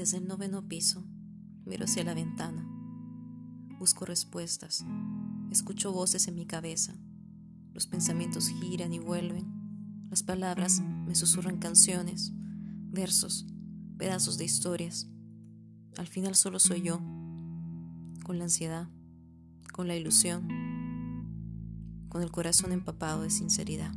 Desde el noveno piso, miro hacia la ventana. Busco respuestas. Escucho voces en mi cabeza. Los pensamientos giran y vuelven. Las palabras me susurran canciones, versos, pedazos de historias. Al final solo soy yo, con la ansiedad, con la ilusión, con el corazón empapado de sinceridad.